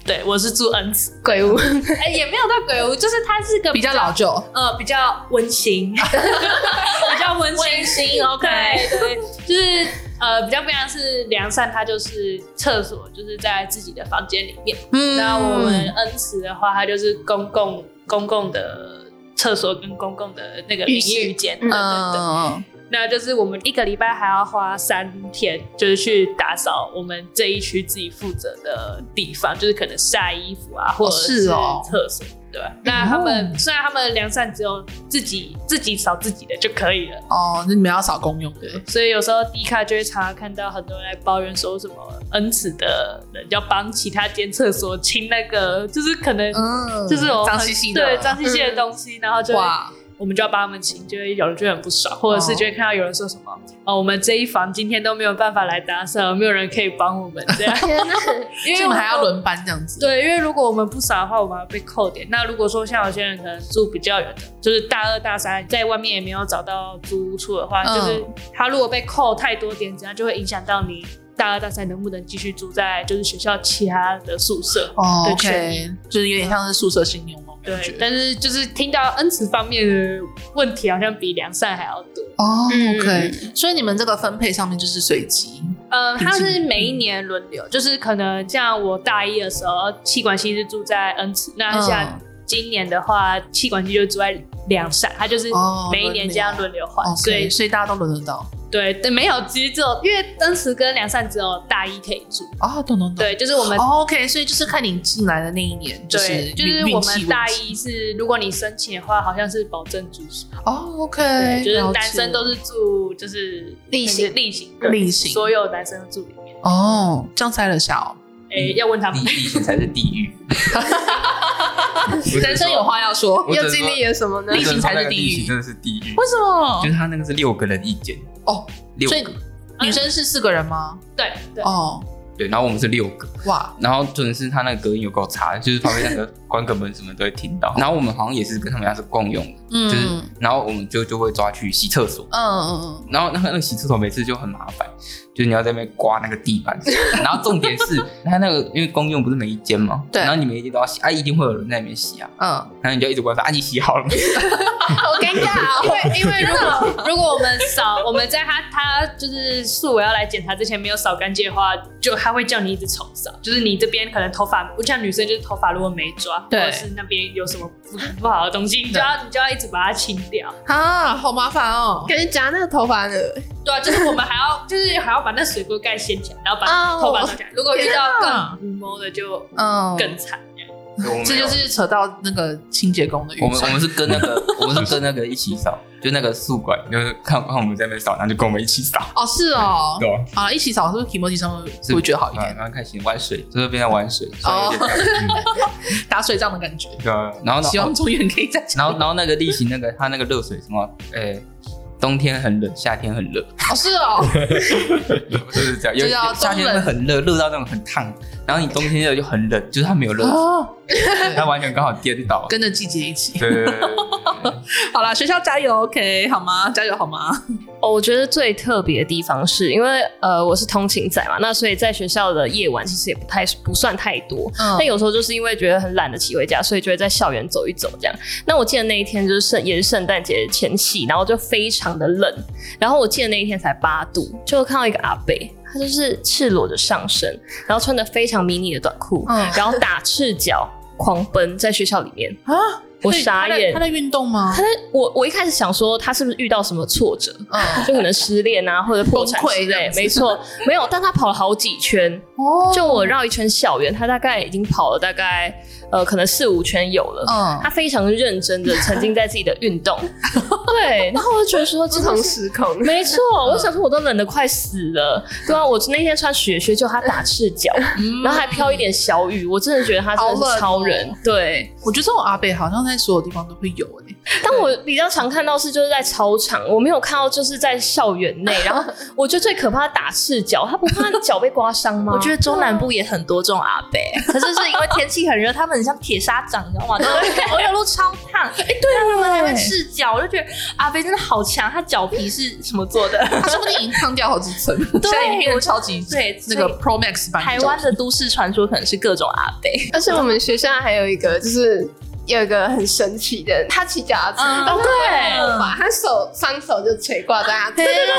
对，我是住恩慈。鬼屋，哎，也没有到鬼屋，就是它是个比较，老旧，呃，比较温馨，比较温馨，温馨，OK，对，就是呃，比较不一样是良善，它就是厕所，就是在自己的房间里面，嗯，然后我们恩慈的话，它就是公共公共的厕所跟公共的那个淋浴间，嗯嗯。那就是我们一个礼拜还要花三天，就是去打扫我们这一区自己负责的地方，就是可能晒衣服啊，或者是厕所，对吧？那他们虽然他们良善只有自己自己扫自己的就可以了，哦，那你们要扫公用的，所以有时候 D 卡就会常常看到很多人来抱怨说什么恩慈的人要帮其他间厕所清那个，就是可能就是有脏兮兮的，对脏兮兮的东西，然后就哇。我们就要帮他们清，就会有人就很不爽，或者是就会看到有人说什么哦，哦，我们这一房今天都没有办法来打扫，没有人可以帮我们这样，因为我们还要轮班这样子。对，因为如果我们不扫的话，我们要被扣点。那如果说像有些人可能住比较远的，就是大二大三在外面也没有找到租屋处的话，嗯、就是他如果被扣太多点，这样就会影响到你大二大三能不能继续住在就是学校其他的宿舍。哦，OK，就是有点像是宿舍信用。对，但是就是听到恩慈方面的问题，好像比良善还要多哦。OK，所以你们这个分配上面就是随机？呃，它是每一年轮流，就是可能像我大一的时候，气管系是住在恩慈，那像今年的话，气管系就住在良善，它就是每一年这样轮流换，所以所以大家都轮得到。对，对，没有，其实只有因为当时跟良善只有大一可以住哦，懂懂懂。对，就是我们、哦、OK，所以就是看你进来的那一年，就是对，就是我们大一是，如果你申请的话，好像是保证住宿哦，OK，就是男生都是住就是例行例行例行，所有男生都住里面哦，这样猜了下哦。哎，要问他们，例行才是地狱。男生有话要说，又经历了什么呢？例行才是地狱，真的是地狱。为什么？就是他那个是六个人一间。哦，六个，女生是四个人吗？对对哦。对，然后我们是六个哇，然后真的是他那个隔音有够差，就是旁边那个关个门什么都会听到。然后我们好像也是跟他们家是共用的，嗯，就是然后我们就就会抓去洗厕所，嗯嗯嗯，然后那个那个洗厕所每次就很麻烦，就是你要在那边刮那个地板，然后重点是他那个因为公用不是每一间嘛，对，然后你每一间都要洗，啊，一定会有人在里面洗啊，嗯，然后你就一直问他，啊，你洗好了。没？好尴尬，因为因为如果 如果我们扫，我们在他他就是宿委要来检查之前没有扫干净的话，就他会叫你一直重扫，就是你这边可能头发，我像女生就是头发如果没抓，对，或者是那边有什么不不好的东西，你就要你就要一直把它清掉。啊，好麻烦哦，感觉夹那个头发的，对啊，就是我们还要 就是还要把那水锅盖掀起来，然后把头发弄起来，如果遇到更无毛的就嗯。更惨。这就是扯到那个清洁工的。我们我们是跟那个我们是跟那个一起扫，就那个宿管，就是看看我们在那边扫，然后就跟我们一起扫。哦，是哦，对啊，一起扫是不是提莫提上会觉得好一点？蛮开心，玩水就是变成玩水，哦，打水仗的感觉。对啊，然后希望中原可以再。然后然后那个例行那个他那个热水什么，诶。冬天很冷，夏天很热。哦，是哦，就是这样。有夏天会很热，热到那种很烫。然后你冬天热就很冷，就是它没有热。哦，它完全刚好颠倒，跟着季节一起。对对对。好啦，学校加油，OK，好吗？加油好吗？哦，我觉得最特别的地方是因为呃，我是通勤仔嘛，那所以在学校的夜晚其实也不太不算太多。嗯。但有时候就是因为觉得很懒得骑回家，所以就会在校园走一走这样。那我记得那一天就是圣也是圣诞节前夕，然后就非常。的冷，然后我记得那一天才八度，就看到一个阿伯，他就是赤裸的上身，然后穿的非常迷你的短裤，嗯，然后打赤脚狂奔在学校里面啊。我傻眼，他在运动吗？他在我我一开始想说他是不是遇到什么挫折，嗯，就可能失恋啊或者破产之类，没错，没有，但他跑了好几圈，哦，就我绕一圈校园，他大概已经跑了大概呃可能四五圈有了，嗯，他非常认真的沉浸在自己的运动，对，然后我就觉得说这种时空，没错，我想说我都冷得快死了，对啊，我那天穿雪靴就他打赤脚，然后还飘一点小雨，我真的觉得他真的是超人，对，我觉得这种阿北好像在。所有地方都会有哎、欸，但我比较常看到是就是在操场，我没有看到就是在校园内。然后我觉得最可怕的打赤脚，他不怕脚被刮伤吗？我觉得中南部也很多这种阿伯，可是是因为天气很热，他们很像铁砂掌，你知道吗？我有路超烫，哎、欸，对啊，他们还会赤脚，我就觉得阿伯真的好强，他脚皮是什么做的？他说不定已经烫掉好几层，对，变成超级对那个 Pro Max 版。台湾的都市传说可能是各种阿伯，而且我们学校还有一个就是。有一个很神奇的，他骑脚踏车，哦对，把他手双手就垂挂在他，对对对，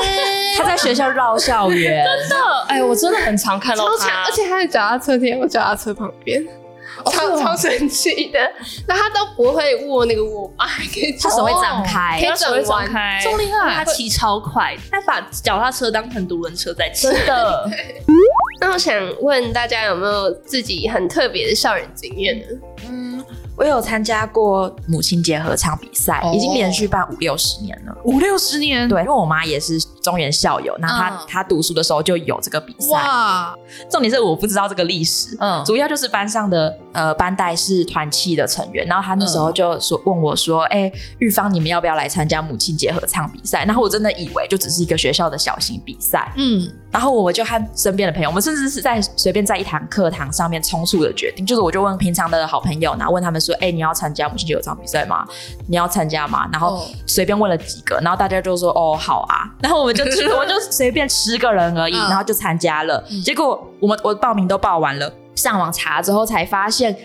学校绕校园，真的，哎，我真的很常看到他，而且他的脚踏车贴我脚踏车旁边，超超神奇的，那他都不会握那个握把，可以他手会张开，他手会张开，超厉害，他骑超快，他把脚踏车当成独轮车在骑，真的。那我想问大家有没有自己很特别的校园经验呢？嗯。我有参加过母亲节合唱比赛，已经连续办五六十年了。五六十年，对，因为我妈也是中原校友，那她她读书的时候就有这个比赛。哇！重点是我不知道这个历史，嗯，主要就是班上的呃班代是团契的成员，然后他那时候就说问我说：“哎，玉芳，你们要不要来参加母亲节合唱比赛？”然后我真的以为就只是一个学校的小型比赛，嗯，然后我就和身边的朋友，我们甚至是在随便在一堂课堂上面匆促的决定，就是我就问平常的好朋友，然后问他们。说哎、欸，你要参加母亲节合唱比赛吗？你要参加吗？然后随便问了几个，然后大家就说哦好啊，然后我们就我就随便十个人而已，然后就参加了。结果我们我报名都报完了，上网查之后才发现。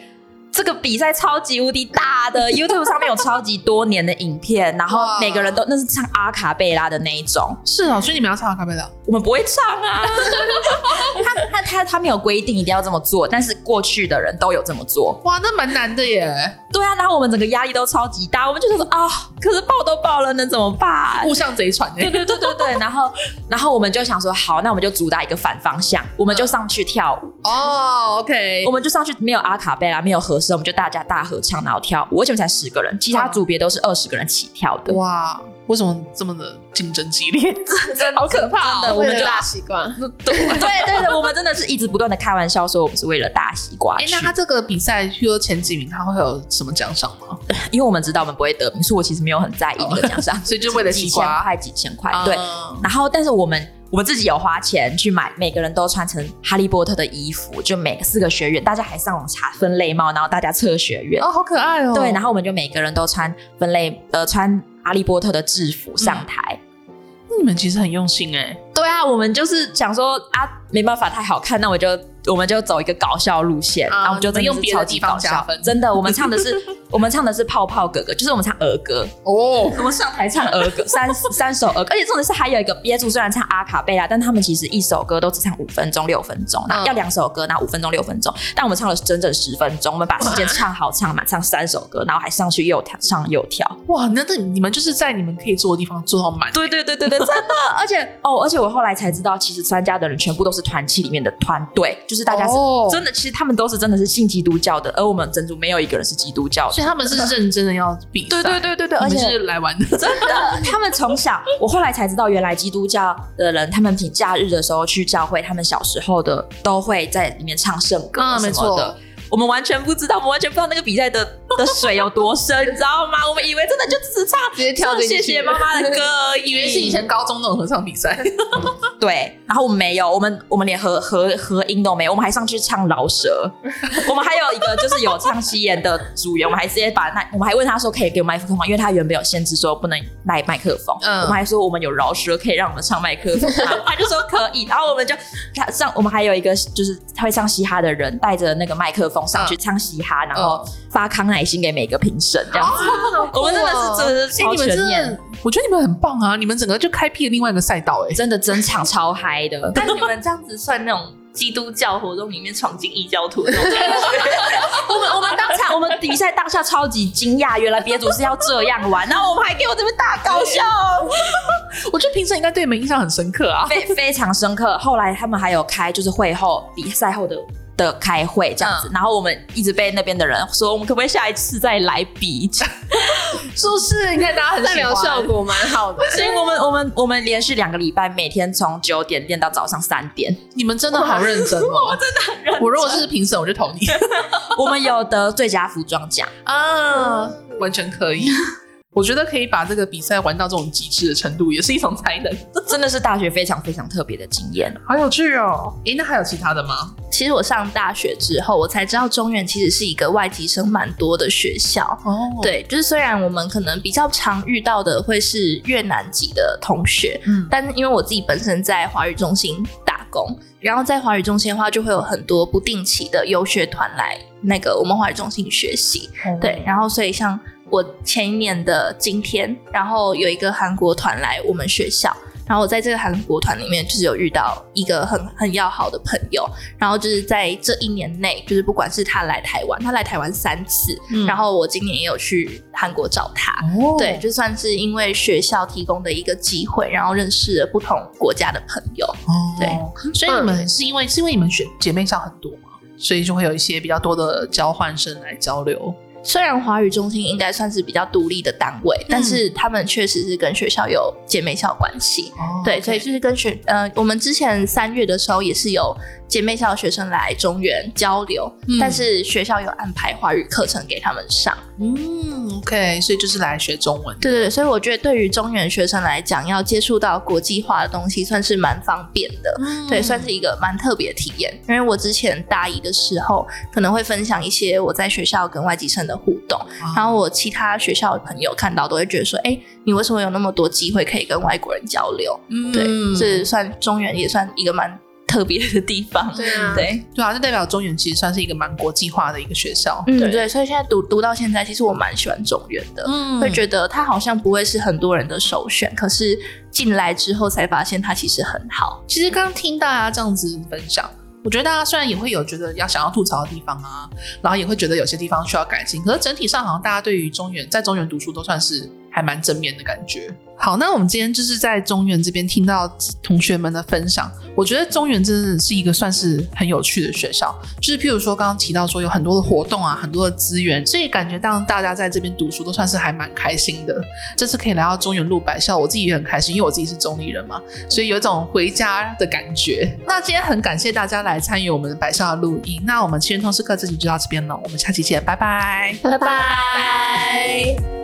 这个比赛超级无敌大的，YouTube 上面有超级多年的影片，然后每个人都那是唱阿卡贝拉的那一种。是啊，所以你们要唱阿卡贝拉？我们不会唱啊。他他他他没有规定一定要这么做，但是过去的人都有这么做。哇，那蛮难的耶。对啊，然后我们整个压力都超级大，我们就想说啊，可是爆都爆了，能怎么办？互相贼船。对对对对对。然后然后我们就想说，好，那我们就主打一个反方向，我们就上去跳舞。哦，OK，我们就上去，没有阿卡贝拉，没有和。我们就大家大合唱，然后跳舞。为什么才十个人？其他组别都是二十个人起跳的。哇，为什么这么的竞争激烈？真的好可怕！真的，我们就大西瓜。对对对，我们真的是一直不断的开玩笑说，我们是为了大西瓜。哎，那他这个比赛，譬如说前几名，他会有什么奖赏吗？因为我们知道我们不会得名，所以我其实没有很在意那个奖赏，所以就为了西瓜，几千块、几千块。对，然后但是我们。我们自己有花钱去买，每个人都穿成哈利波特的衣服，就每个四个学院，大家还上网查分类帽，然后大家测学院。哦，好可爱哦。对，然后我们就每个人都穿分类，呃，穿哈利波特的制服上台。嗯、你们其实很用心哎。对啊，我们就是想说啊，没办法，太好看，那我就。我们就走一个搞笑路线，然后我们就真的是超级搞笑。真的，我们唱的是 我们唱的是泡泡哥哥，就是我们唱儿歌哦。我们上台唱儿歌，三三首儿歌，而且重点是还有一个憋住，虽然唱阿卡贝拉，但他们其实一首歌都只唱五分钟、六分钟，那要两首歌，那五分钟、六分钟，但我们唱了整整十分钟，我们把时间唱好唱满，唱三首歌，然后还上去又跳，唱又跳。哇，那那你们就是在你们可以坐的地方坐到满。对对对对对，真的。而且哦，而且我后来才知道，其实参加的人全部都是团契里面的团队。就是大家是真的，其实他们都是真的是信基督教的，而我们整组没有一个人是基督教的，所以他们是认真的要比赛。对对对对对，而且是来玩的，真的。他们从小，我后来才知道，原来基督教的人，他们平假日的时候去教会，他们小时候的都会在里面唱圣歌什么的。我们完全不知道，我们完全不知道那个比赛的的水有多深，你知道吗？我们以为真的就只是唱直接跳谢谢妈妈的歌，以为是以前高中那种合唱比赛。对，然后我们没有，我们我们连合合合音都没有，我们还上去唱饶舌。我们还有一个就是有唱西演的组员，我们还直接把那我们还问他说可以给我麦克风吗？因为他原本有限制说不能带麦克风。嗯，我们还说我们有饶舌可以让我们唱麦克风，他就说可以。然后我们就他上我们还有一个就是他会唱嘻哈的人带着那个麦克风。上去唱嘻哈，然后发康乃馨给每个评审，这样子。我们真的是真的是超全面。我觉得你们很棒啊！你们整个就开辟了另外一个赛道，哎，真的真场超嗨的。但你们这样子算那种基督教活动里面闯进异教徒。我们我们当场我们比赛当下超级惊讶，原来别组是要这样玩，然后我们还给我这边大搞笑。我觉得评审应该对你们印象很深刻啊，非非常深刻。后来他们还有开就是会后比赛后的。的开会这样子，嗯、然后我们一直被那边的人说，我们可不可以下一次再来比？是不是？你看大家很喜欢，代表效果蛮好的。所以我们我们我们连续两个礼拜，每天从九点练到早上三点。你们真的好认真哦！我真的很认真。我如果是评审，我就投你。我们有得最佳服装奖啊，完全可以。我觉得可以把这个比赛玩到这种极致的程度，也是一种才能。这真的是大学非常非常特别的经验，好有趣哦！诶，那还有其他的吗？其实我上大学之后，我才知道中原其实是一个外籍生蛮多的学校。哦，对，就是虽然我们可能比较常遇到的会是越南籍的同学，嗯，但是因为我自己本身在华语中心打工，然后在华语中心的话，就会有很多不定期的游学团来那个我们华语中心学习。嗯、对，然后所以像。我前一年的今天，然后有一个韩国团来我们学校，然后我在这个韩国团里面就是有遇到一个很很要好的朋友，然后就是在这一年内，就是不管是他来台湾，他来台湾三次，嗯、然后我今年也有去韩国找他，哦、对，就算是因为学校提供的一个机会，然后认识了不同国家的朋友，哦、对，所以你们是因为是因为你们学姐妹校很多嘛，所以就会有一些比较多的交换生来交流。虽然华语中心应该算是比较独立的单位，嗯、但是他们确实是跟学校有姐妹校关系。哦、对，所以就是跟学呃，我们之前三月的时候也是有姐妹校的学生来中原交流，嗯、但是学校有安排华语课程给他们上。嗯，OK，所以就是来学中文。对对对，所以我觉得对于中原学生来讲，要接触到国际化的东西，算是蛮方便的。嗯、对，算是一个蛮特别的体验。因为我之前大一的时候，可能会分享一些我在学校跟外籍生的互动，哦、然后我其他学校的朋友看到都会觉得说：“哎，你为什么有那么多机会可以跟外国人交流？”嗯，对，这算中原也算一个蛮。特别的地方，对啊，对，对啊，这代表中原其实算是一个蛮国际化的一个学校，嗯，对，对，所以现在读读到现在，其实我蛮喜欢中原的，嗯，会觉得它好像不会是很多人的首选，可是进来之后才发现它其实很好。其实刚刚听大家这样子分享，我觉得大家虽然也会有觉得要想要吐槽的地方啊，然后也会觉得有些地方需要改进，可是整体上好像大家对于中原在中原读书都算是还蛮正面的感觉。好，那我们今天就是在中原这边听到同学们的分享，我觉得中原真的是一个算是很有趣的学校，就是譬如说刚刚提到说有很多的活动啊，很多的资源，所以感觉当大家在这边读书都算是还蛮开心的。这次可以来到中原录百校，我自己也很开心，因为我自己是中坜人嘛，所以有一种回家的感觉。那今天很感谢大家来参与我们的百校的录音，那我们青春通识课这集就到这边了，我们下期见，拜拜，拜拜。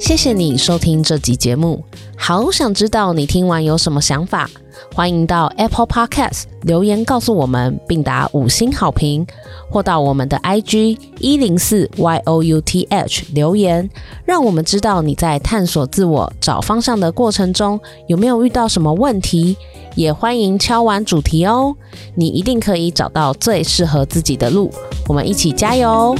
谢谢你收听这集节目，好想知道你听完有什么想法。欢迎到 Apple Podcast 留言告诉我们，并打五星好评，或到我们的 IG 一零四 YOUTH 留言，让我们知道你在探索自我、找方向的过程中有没有遇到什么问题。也欢迎敲完主题哦，你一定可以找到最适合自己的路。我们一起加油！